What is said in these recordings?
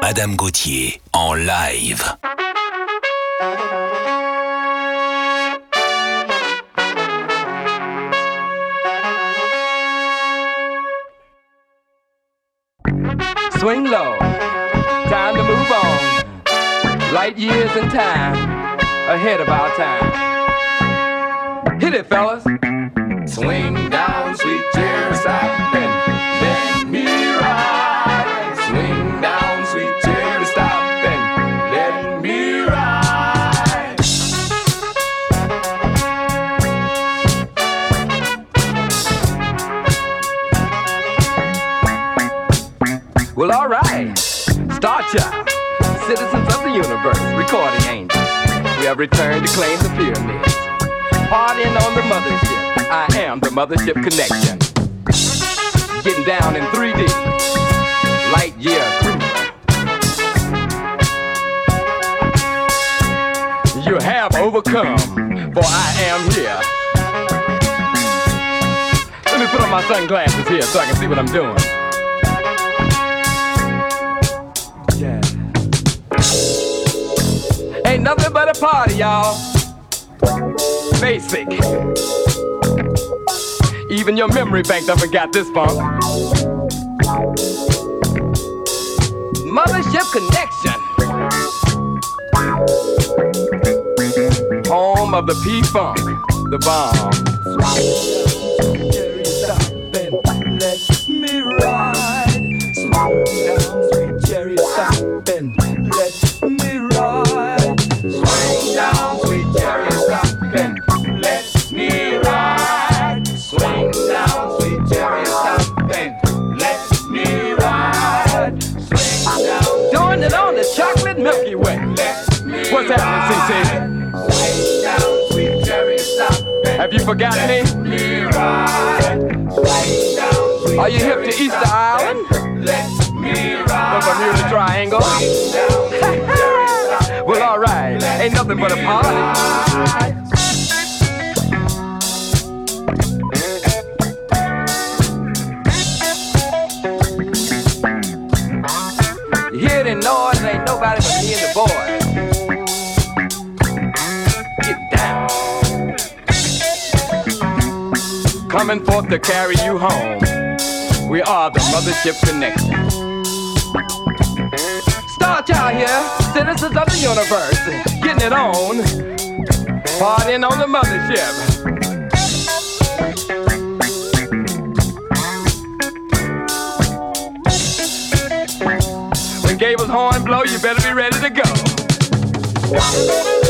Madame Gauthier en live. Swing low, time to move on. Light years in time, ahead of our time. Hit it, fellas. Citizens of the universe, recording angels. We have returned to claim the pyramids. Partying on the mothership. I am the mothership connection. Getting down in 3D. Light year. You have overcome, for I am here. Let me put on my sunglasses here so I can see what I'm doing. Party, y'all. Basic. Even your memory bank done forgot this funk. Mothership Connection. Home of the P Funk, the bomb. You forgotten me? Are you hip to Easter Island? Let me ride. From Bermuda Triangle? well, alright. Ain't nothing but a party. Coming forth to carry you home. We are the Mothership Connection. Star Child here, citizens of the universe, getting it on, partying on the mothership. When Gable's horn blow, you better be ready to go.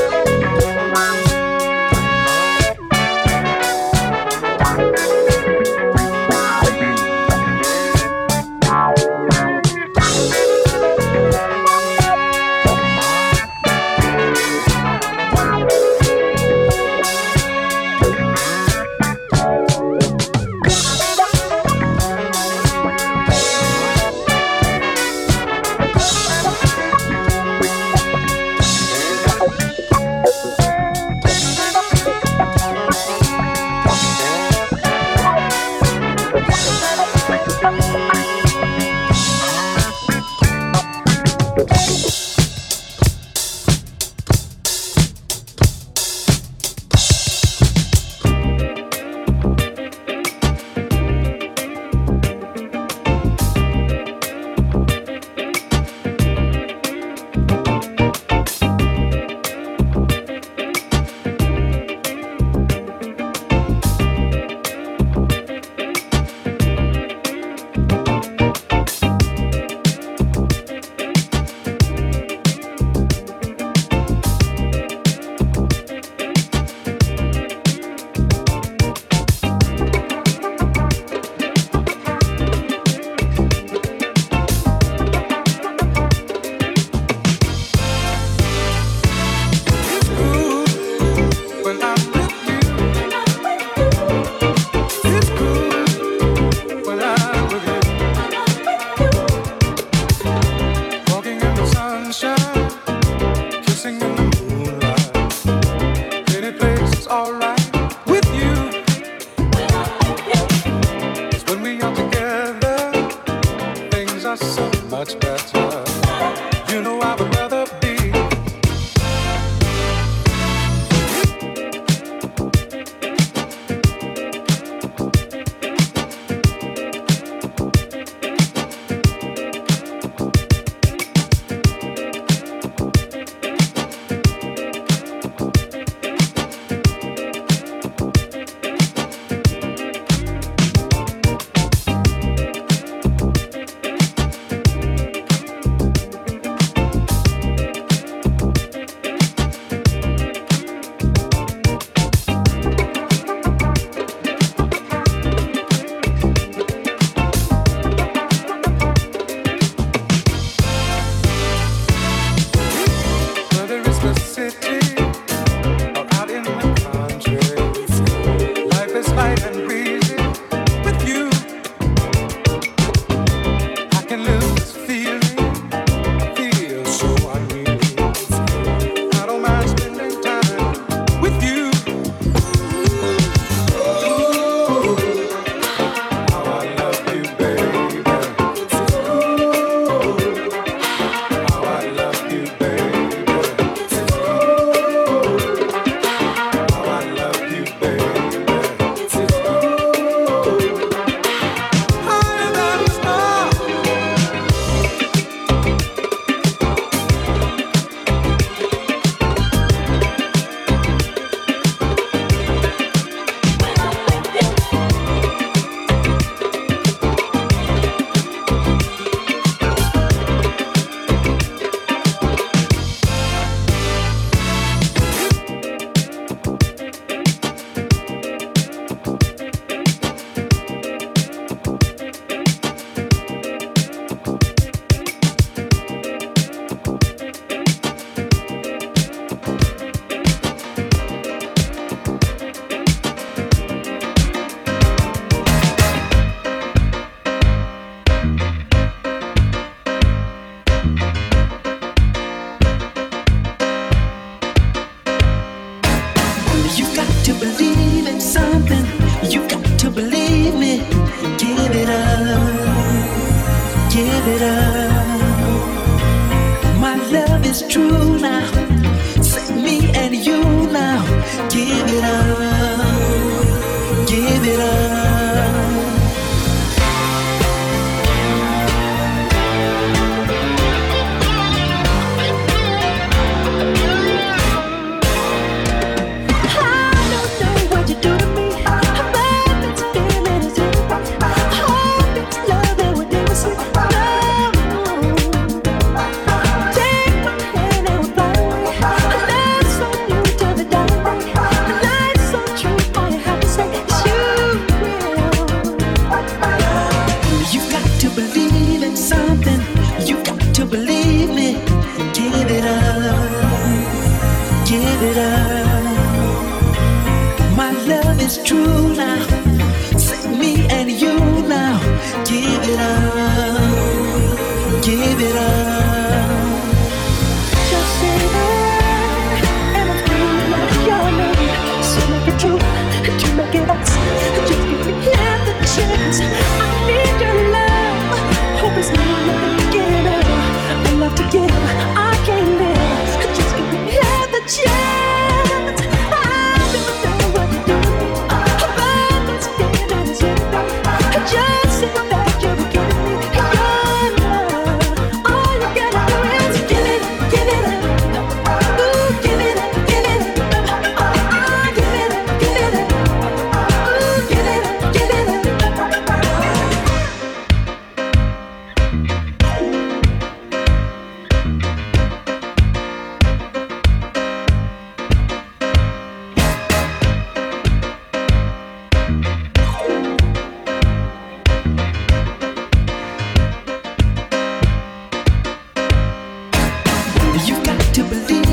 to believe.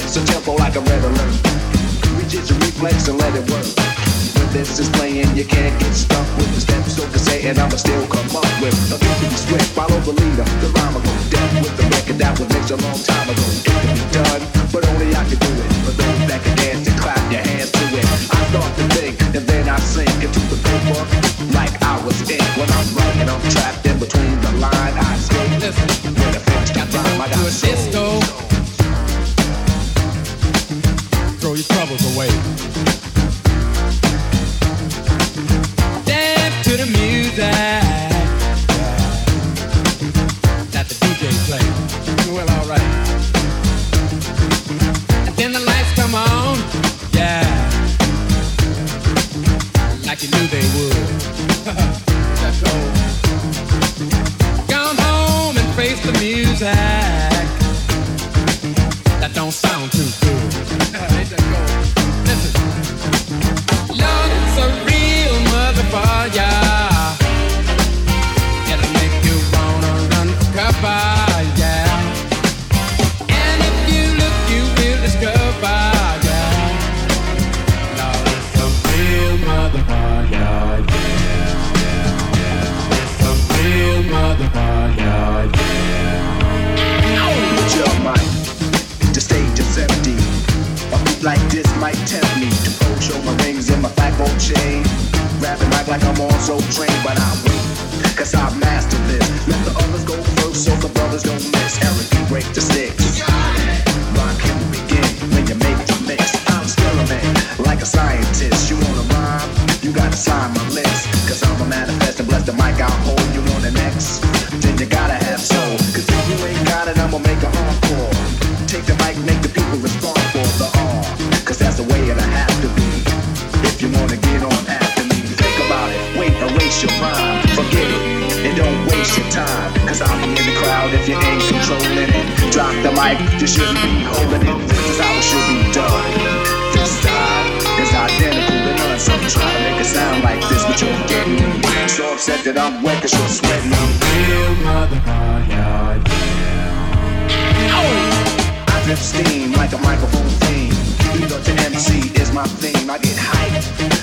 sets a tempo like a red alert. Reach is your reflex and let it work. When this is playing, you can't get stuck with the steps, so can say, and I'ma still come up with a beat swift, Follow the leader, the rhyme will go down with the record that was mixed a long time ago. It can be done, but only I can do it. For those that can dance and clap your hands to it. I start to think, and then I sink into the paper like I was in. When I'm running, I'm trapped in between the line. I skate. Listen. When the fence got rhyme, I got soul. drop the mic. You shouldn't be holding it. This is how it should be done. This time is identical to none. So you trying to make it sound like this, but you're getting me. So upset that I'm wet, cause you're sweating. I'm real motherfucker, yeah. Oh! I drip steam like a microphone theme. You know the MC is my theme. I get hyped.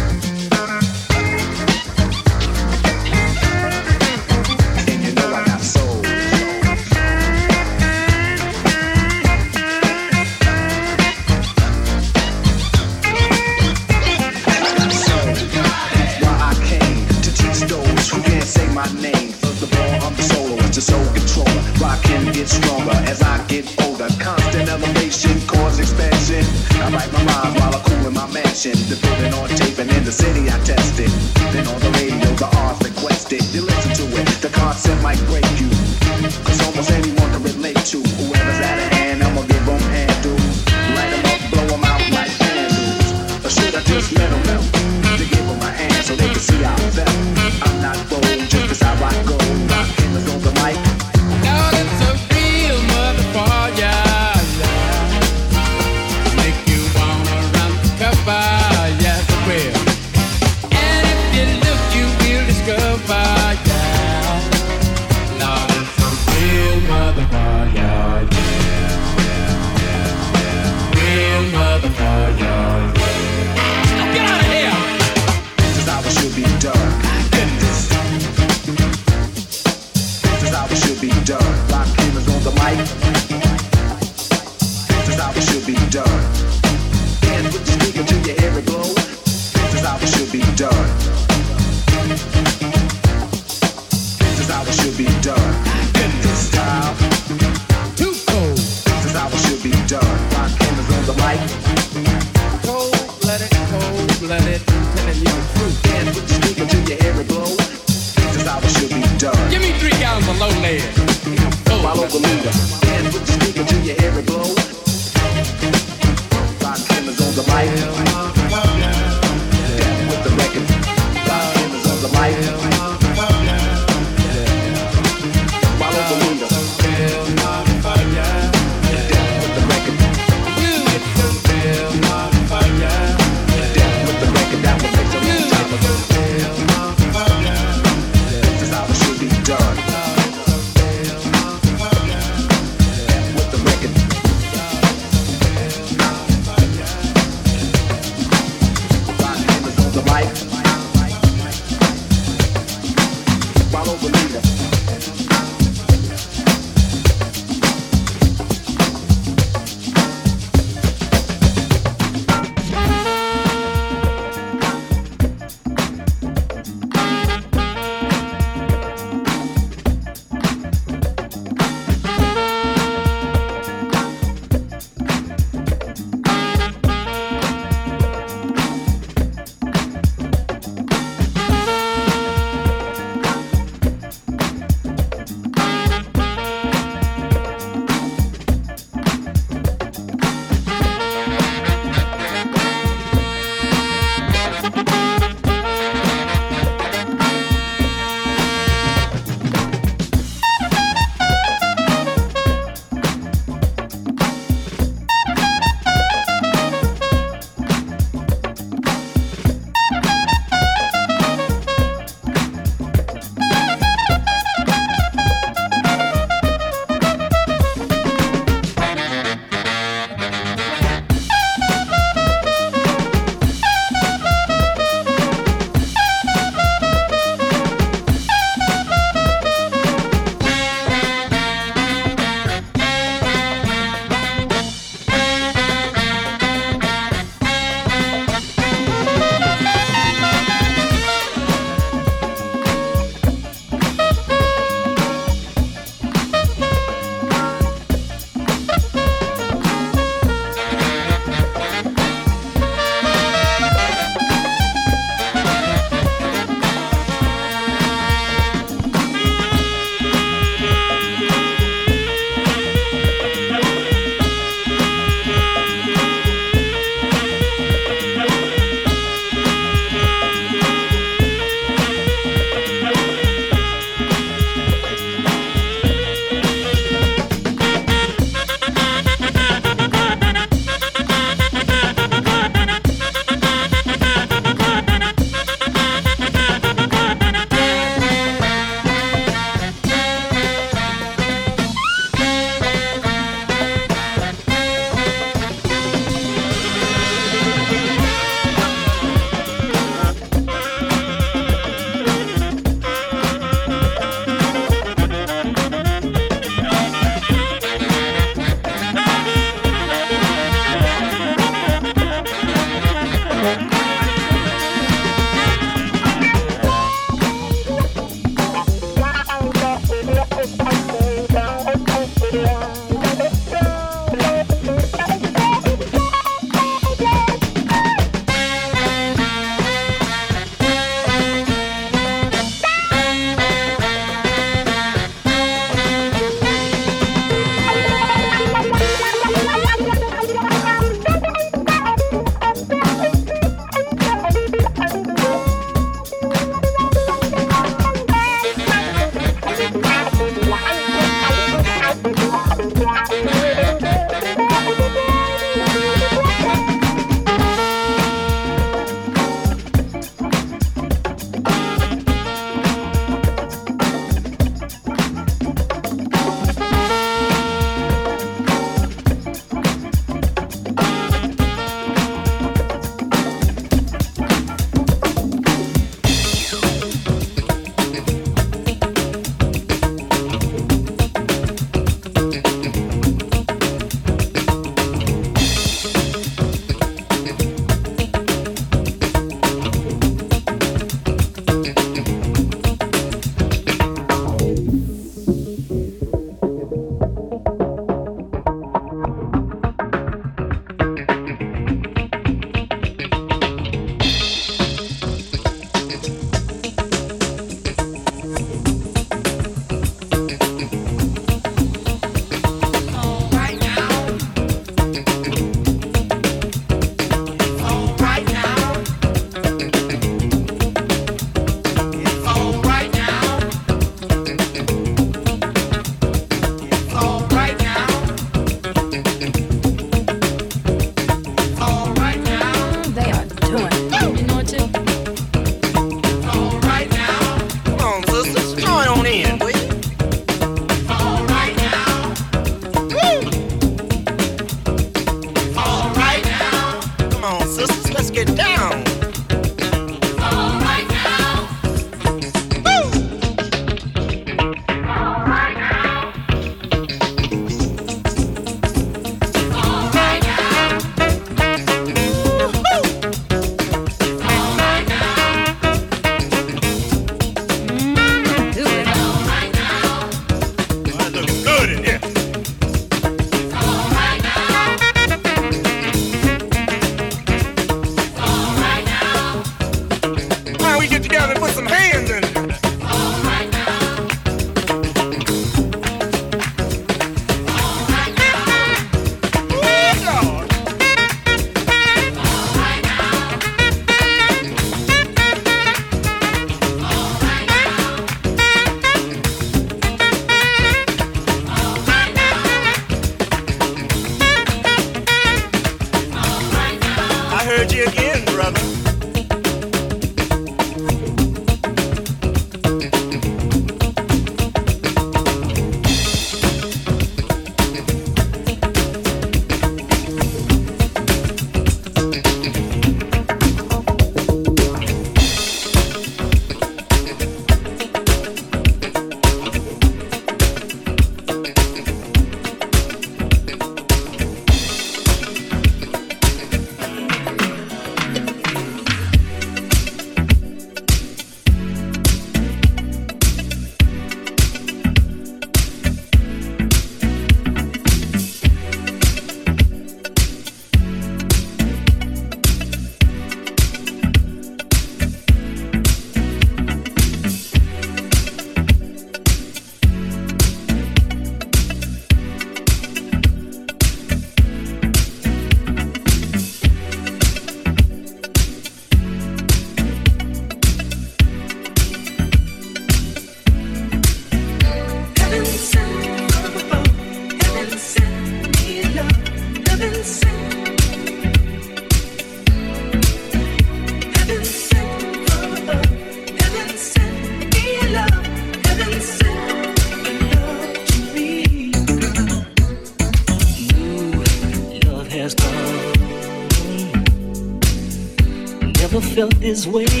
This way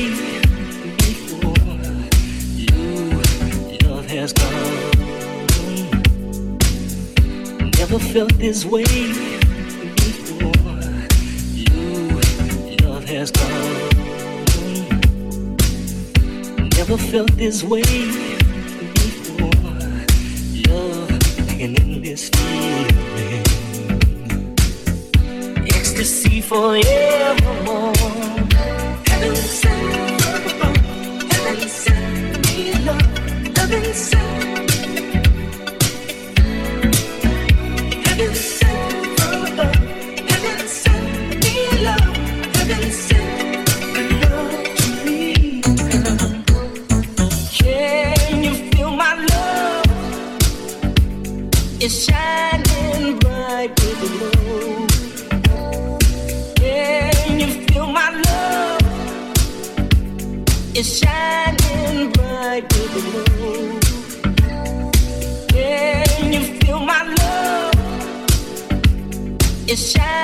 It's shallow.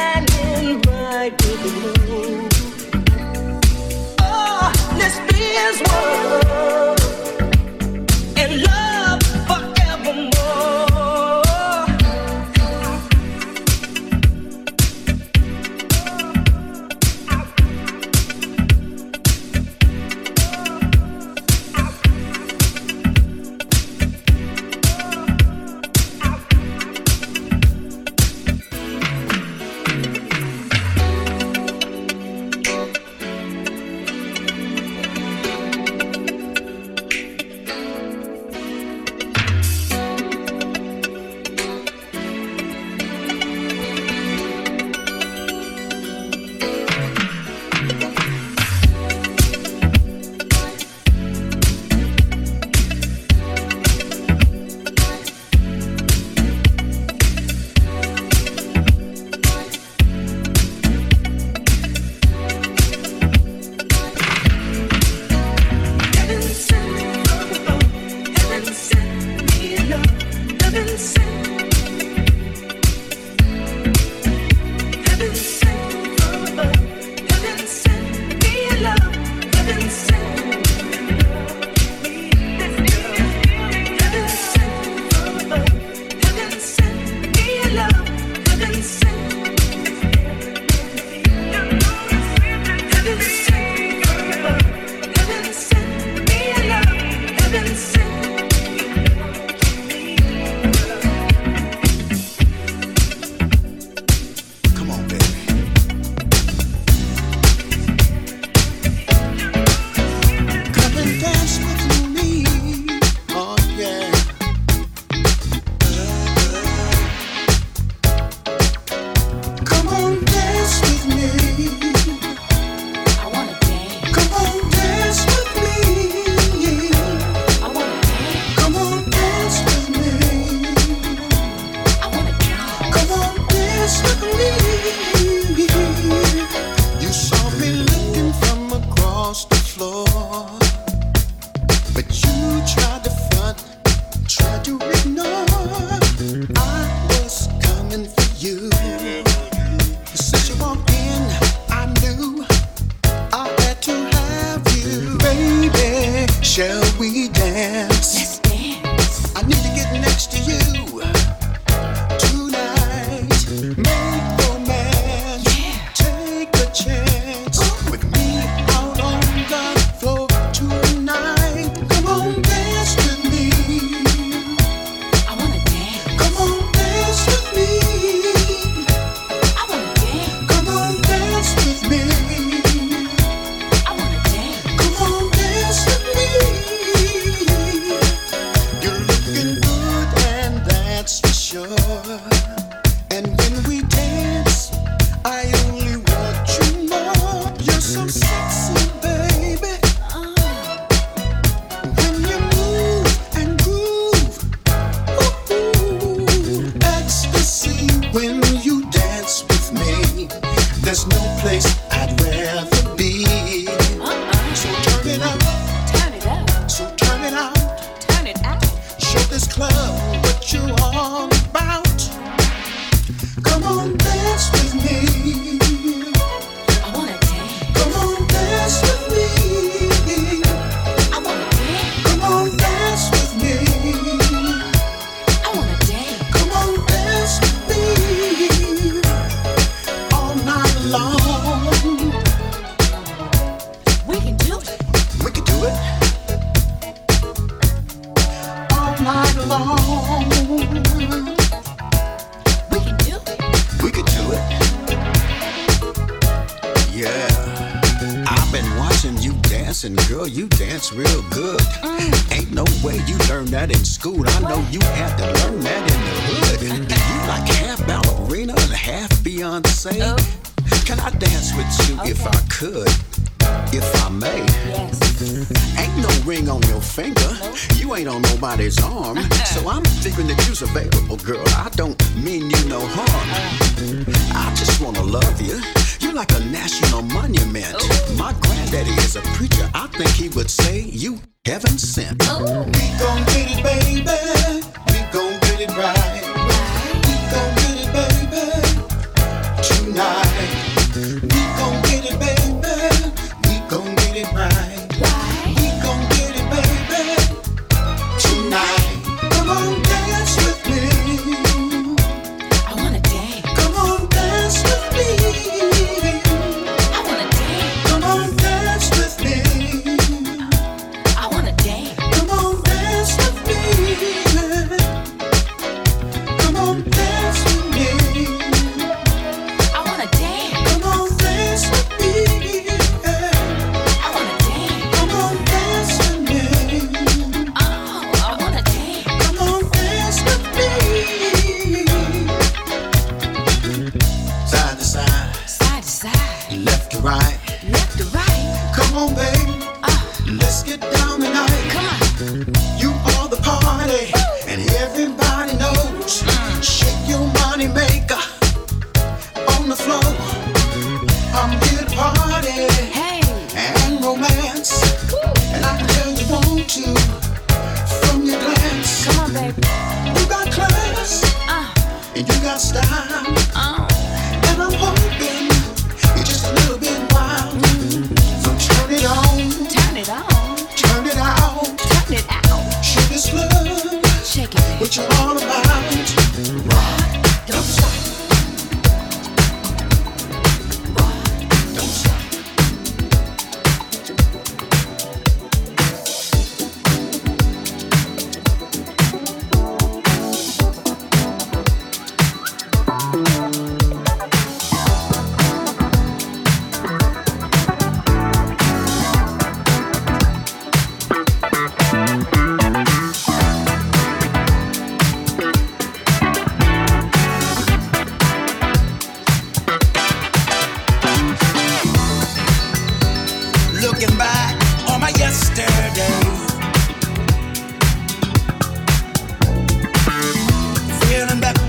but you like a national monument. My granddaddy is a preacher. I think he would say you heaven sent. Oh. We gon'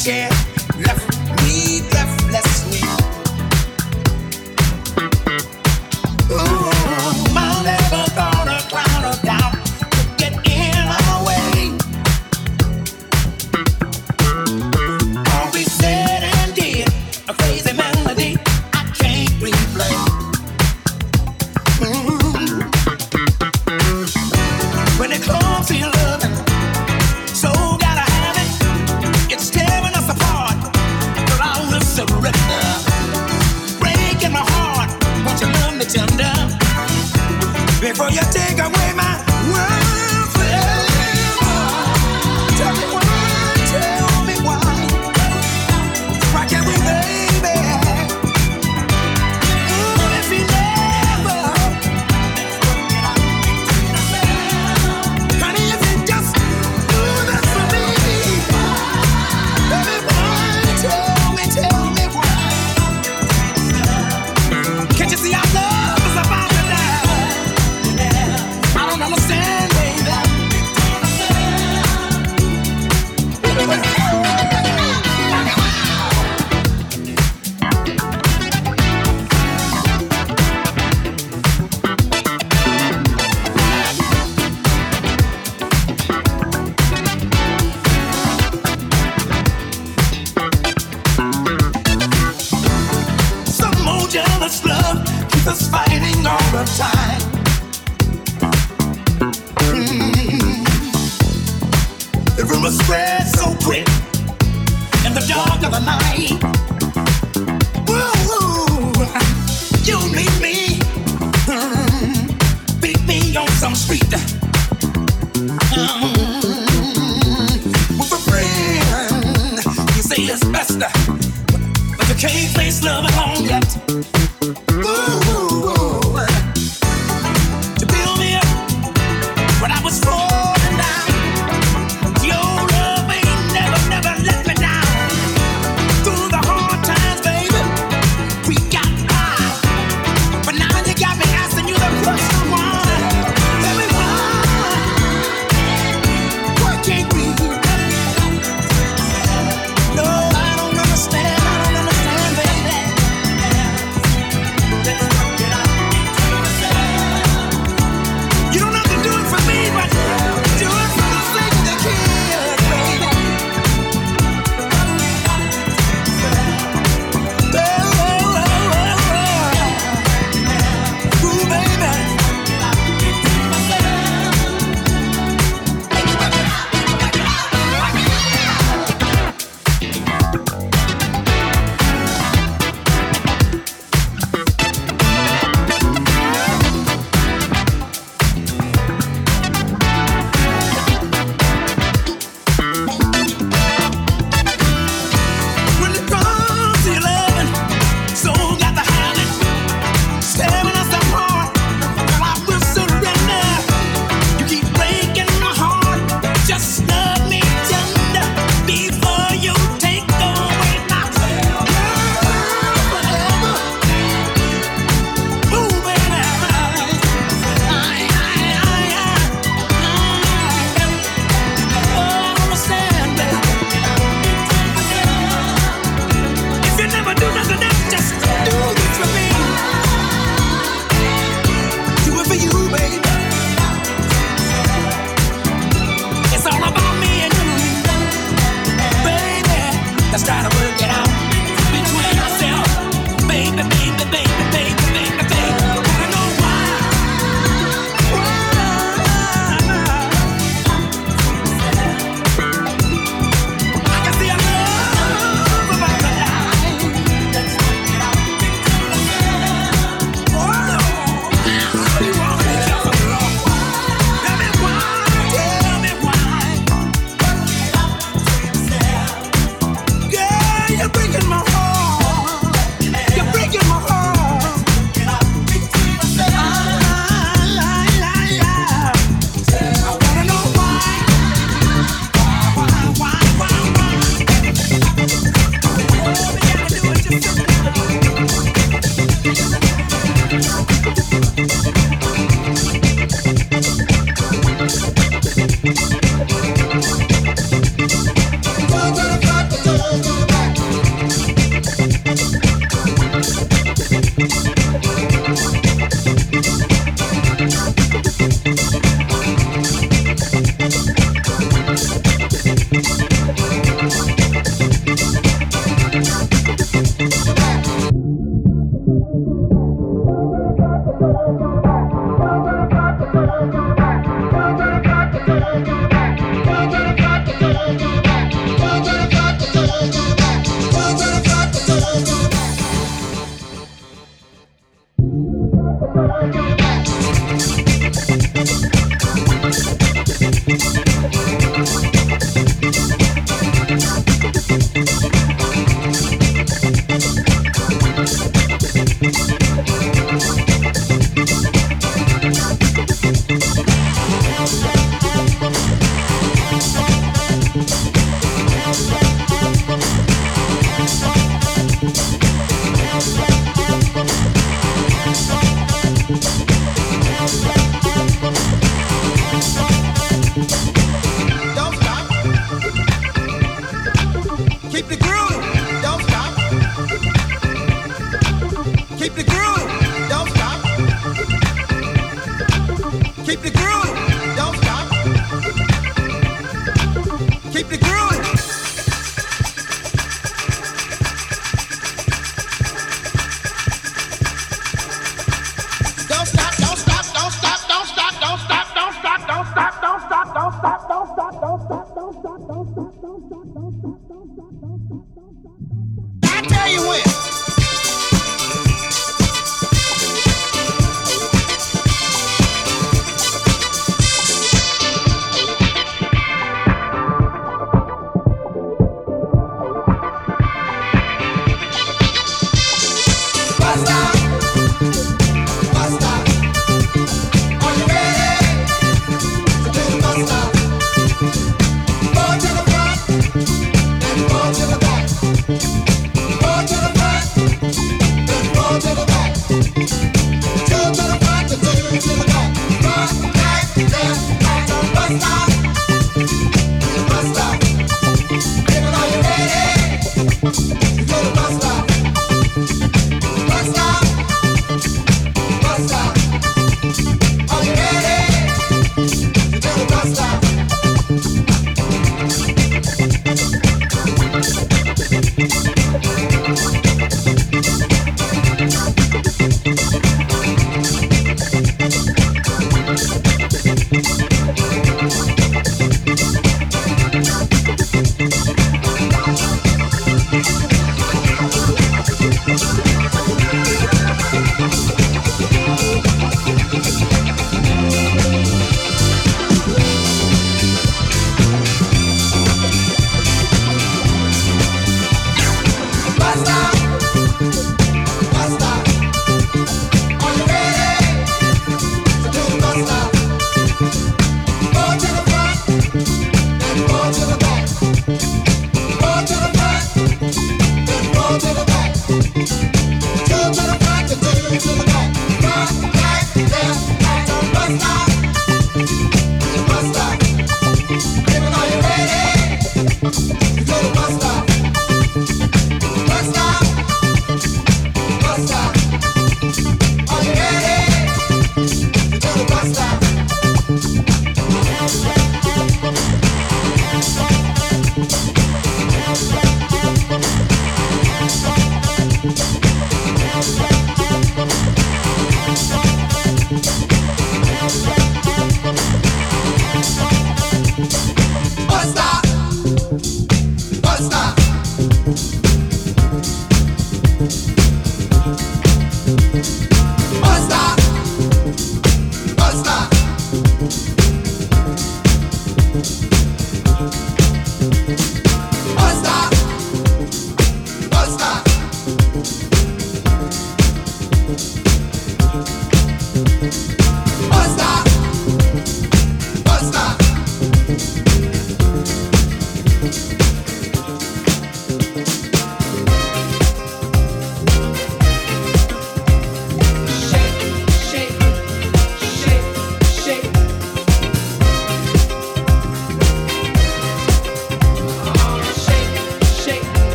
share.